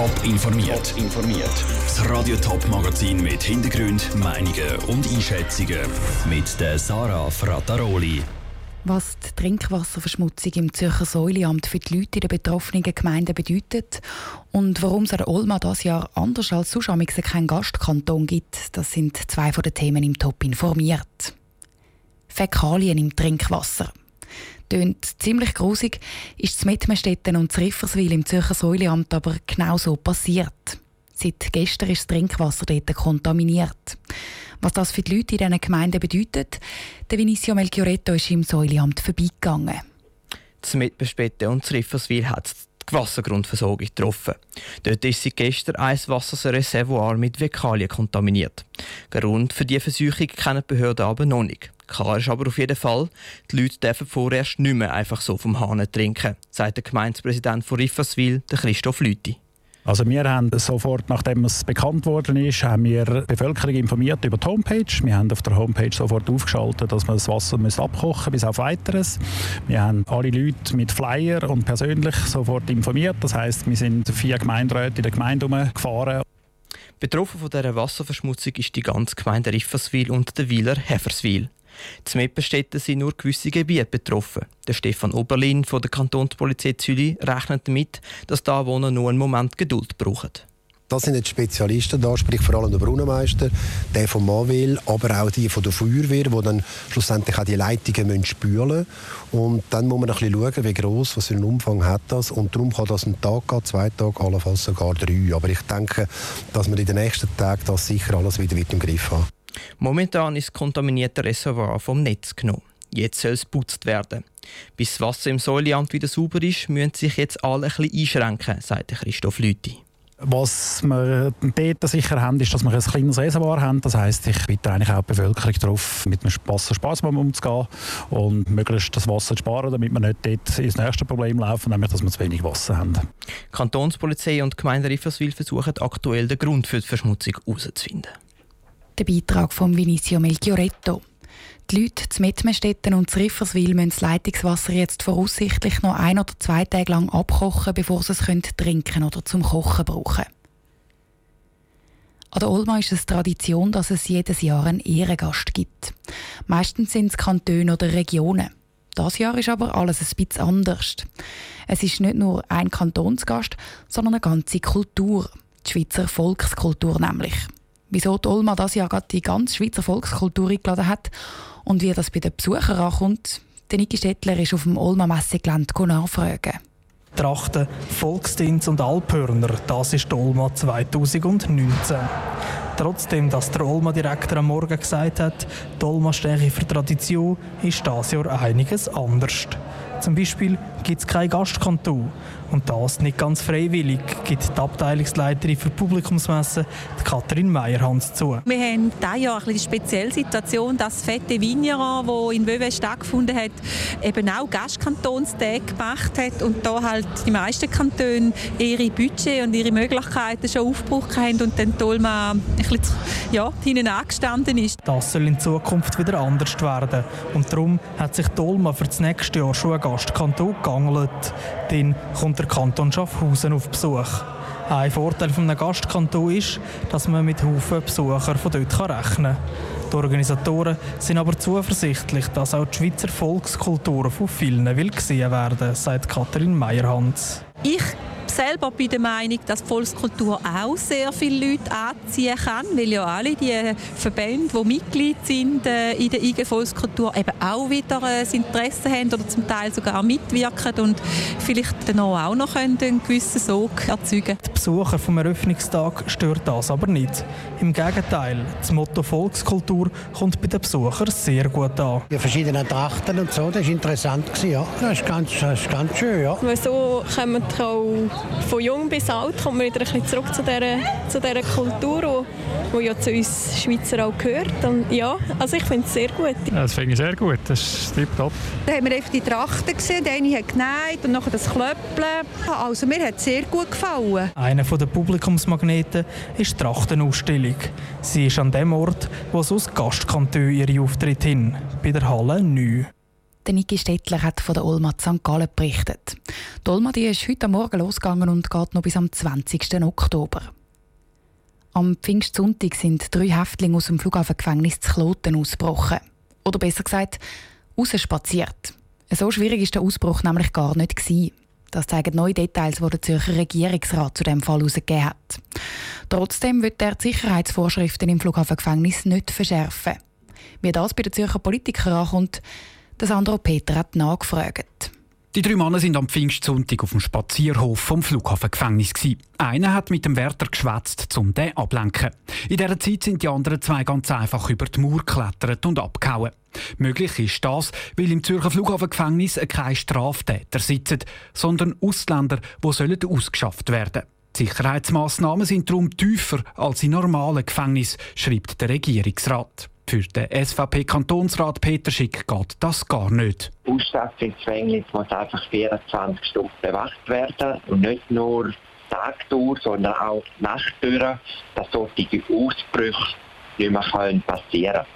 Top informiert. informiert. Das Radio Top Magazin mit Hintergrund, Meinungen und Einschätzungen mit der Sarah Frataroli. Was die Trinkwasserverschmutzung im Zürcher Säuleamt für die Leute in den betroffenen Gemeinden bedeutet und warum es an der Olma dieses Jahr anders als sonst keinen Gastkanton gibt, das sind zwei von den Themen im Top informiert. Fäkalien im Trinkwasser. Tönt ziemlich grusig, ist es Mettmerstetten und Rifferswil im Zürcher Säuleamt aber genau so passiert. Seit gestern ist das Trinkwasser dort kontaminiert. Was das für die Leute in diesen Gemeinden bedeutet, der Vinicio Melchioretto ist im Säuleamt vorbeigegangen. Das Mitbespetten und das Rifferswil hat die Wassergrundversorgung getroffen. Dort ist seit gestern ein Wasserreservoir mit Fäkalien kontaminiert. Grund für diese Versuchung kennen die Behörden aber noch nicht. Klar ist aber auf jeden Fall, die Leute dürfen vorerst nicht mehr einfach so vom Hahn trinken, sagt der Gemeindepräsident von Rifferswil, Christoph Lüthi. Also wir haben sofort, nachdem es bekannt worden ist, haben wir die Bevölkerung informiert über die Homepage. Wir haben auf der Homepage sofort aufgeschaltet, dass man das Wasser abkochen muss, bis auf Weiteres. Wir haben alle Leute mit Flyer und persönlich sofort informiert. Das heißt, wir sind vier Gemeinderäte in der Gemeinde gefahren. Betroffen von dieser Wasserverschmutzung ist die ganze Gemeinde Rifferswil und der Wieler Heferswil. Die Meppenstädte sind nur gewisse Gebiete betroffen. Der Stefan Oberlin von der Kantonspolizei Zürich rechnet damit, dass die Anwohner nur einen Moment Geduld brauchen. Das sind jetzt Spezialisten da, sprich vor allem der Brunnenmeister, der vom Mawil, aber auch die von der Feuerwehr, die dann schlussendlich auch die Leitungen spülen müssen. Und dann muss man ein bisschen schauen, wie gross, was für einen Umfang hat das. Und darum kann das einen Tag gehen, zwei Tage, allenfalls sogar drei. Aber ich denke, dass man in den nächsten Tagen das sicher alles wieder im Griff haben Momentan ist das kontaminierte Reservoir vom Netz genommen. Jetzt soll es putzt werden. Bis das Wasser im Säuleamt wieder sauber ist, müssen sich jetzt alle ein bisschen einschränken, sagt Christoph Lüthi. Was wir dort sicher haben, ist, dass wir ein kleines Reservoir haben. Das heisst, ich bitte eigentlich auch die Bevölkerung darauf, mit dem Wasser sparsam umzugehen und möglichst das Wasser zu sparen, damit wir nicht dort ins nächste Problem laufen, nämlich dass wir zu wenig Wasser haben. Die Kantonspolizei und die Gemeinde Rifferswil versuchen aktuell den Grund für die Verschmutzung herauszufinden. Der Beitrag von Vinicio Melchioretto. Die Leute zu Mettmestetten und zu Rifferswil müssen das Leitungswasser jetzt voraussichtlich noch ein oder zwei Tage lang abkochen, bevor sie es trinken oder zum Kochen brauchen An der Olma ist es Tradition, dass es jedes Jahr einen Ehrengast gibt. Meistens sind es Kantone oder Regionen. Das Jahr ist aber alles ein bisschen anders. Es ist nicht nur ein Kantonsgast, sondern eine ganze Kultur. Die Schweizer Volkskultur nämlich wieso die Olma das Jahr gerade die ganze Schweizer Volkskultur eingeladen hat und wie das bei den Besuchern ankommt. Der Niki Stettler ist auf dem Olma Messegelände nachfragen. Trachten, Volksdienst und Alphörner, das ist die Olma 2019. Trotzdem, dass der Olma-Direktor am Morgen gesagt hat, die Olma für Tradition, ist das Jahr einiges anders. Zum Beispiel gibt es kein Gastkanton. Und das nicht ganz freiwillig, gibt die Abteilungsleiterin für Publikumsmessen, Katrin Meyerhans, zu. Wir haben dieses Jahr eine spezielle Situation, dass Fette Vigneron, wo in Wöwe stattgefunden hat, eben auch Gastkantonstag gemacht hat und da halt die meisten Kantone ihre Budget und ihre Möglichkeiten schon aufgebraucht haben und dann Tolma ein bisschen ja, hinten angestanden ist. Das soll in Zukunft wieder anders werden und darum hat sich Tolma für das nächste Jahr schon ein Gastkanton gegangelt. Dann kommt der Kanton Schaffhausen auf Besuch. Ein Vorteil eines Gastkanton ist, dass man mit Haufen Besucher von dort rechnen kann. Die Organisatoren sind aber zuversichtlich, dass auch die Schweizer Volkskultur von vielen will gesehen werden, sagt Katrin Meyerhans. Ich selber bin der Meinung, dass die Volkskultur auch sehr viele Leute anziehen kann, weil ja alle die Verbände, die Mitglied sind äh, in der IG Volkskultur, eben auch wieder äh, das Interesse haben oder zum Teil sogar mitwirken und vielleicht dann auch noch einen gewissen Sog erzeugen Die Besucher vom Eröffnungstag stört das aber nicht. Im Gegenteil, das Motto Volkskultur kommt bei den Besuchern sehr gut an. Die verschiedenen Trachten und so, das war interessant. Ja. Das, ist ganz, das ist ganz schön. Ja. Weil so kommen auch von jung bis alt kommt man wieder ein bisschen zurück zu dieser, zu dieser Kultur, die ja zu uns Schweizer auch gehört. Und ja, also ich finde es sehr gut. Ja, das finde ich sehr gut, das ist tipptopp. Da haben wir einfach die Trachten gesehen, der eine hat genäht und nachher das Klöppeln. Also mir hat es sehr gut gefallen. Einer der Publikumsmagneten ist die Trachtenausstellung. Sie ist an dem Ort, wo sonst Gastkantone ihre Auftritte hin, bei der Halle 9. Der Niki Stettler hat von der Olma St. Gallen berichtet. Die Olma die ist heute Morgen losgegangen und geht noch bis am 20. Oktober. Am Pfingstsonntag sind drei Häftlinge aus dem Flughafengefängnis zu Kloten ausgebrochen. Oder besser gesagt, rausspaziert. So schwierig ist der Ausbruch nämlich gar nicht. Das zeigen neue Details, die der Zürcher Regierungsrat zu dem Fall herausgegeben hat. Trotzdem wird er die Sicherheitsvorschriften im Flughafengefängnis nicht verschärfen. Wie das bei den Zürcher Politikern ankommt, der Sandro Peter hat nachgefragt. Die drei Männer sind am Pfingstsonntag auf dem Spazierhof vom Flughafengefängnis. Einer hat mit dem Wärter geschwätzt, um den ablenken. In dieser Zeit sind die anderen zwei ganz einfach über die Mauer geklettert und abgehauen. Möglich ist das, weil im Zürcher Flughafengefängnis keine Straftäter sitzen, sondern Ausländer, die ausgeschafft werden. Die Sicherheitsmaßnahmen sind darum tiefer als in normalen Gefängnissen, schreibt der Regierungsrat. Für den SVP-Kantonsrat Peter Schick geht das gar nicht. Ausstattungsgefängnis muss einfach 24 Stunden bewacht werden und nicht nur Tag durch, sondern auch Nacht durch, dass solche Ausbrüche nicht mehr passieren können.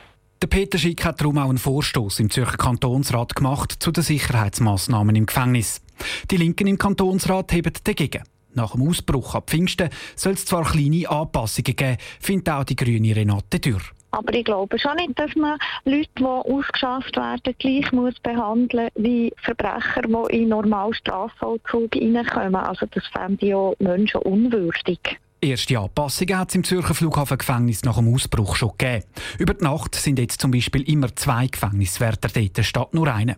Der Peter Schick hat darum auch einen Vorstoß im Zürcher Kantonsrat gemacht zu den Sicherheitsmaßnahmen im Gefängnis. Die Linken im Kantonsrat heben dagegen. Nach dem Ausbruch ab Pfingsten soll es zwar kleine Anpassungen geben, findet auch die grüne Renate Dürr. Aber ich glaube schon nicht, dass man Leute, die ausgeschafft werden, gleich muss behandeln wie Verbrecher, die in normalen Strafvollzug reinkommen. Also das fände ich ja Menschen unwürdig. Erste Anpassungen hat es im Zürcher Flughafengefängnis nach dem Ausbruch schon gegeben. Über die Nacht sind jetzt zum Beispiel immer zwei Gefängniswärter dort, statt nur einer.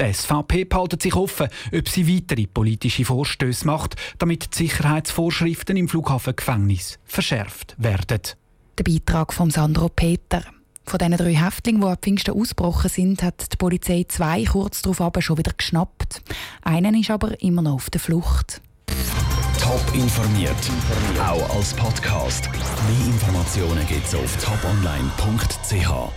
Die SVP behaltet sich offen, ob sie weitere politische Vorstöße macht, damit die Sicherheitsvorschriften im Flughafengefängnis verschärft werden. Der Beitrag von Sandro Peter. Von diesen drei Häftlingen, die ab Pfingsten ausgebrochen sind, hat die Polizei zwei kurz darauf schon wieder geschnappt. Einen ist aber immer noch auf der Flucht. Top informiert, auch als Podcast. Mehr Informationen gibt es auf toponline.ch.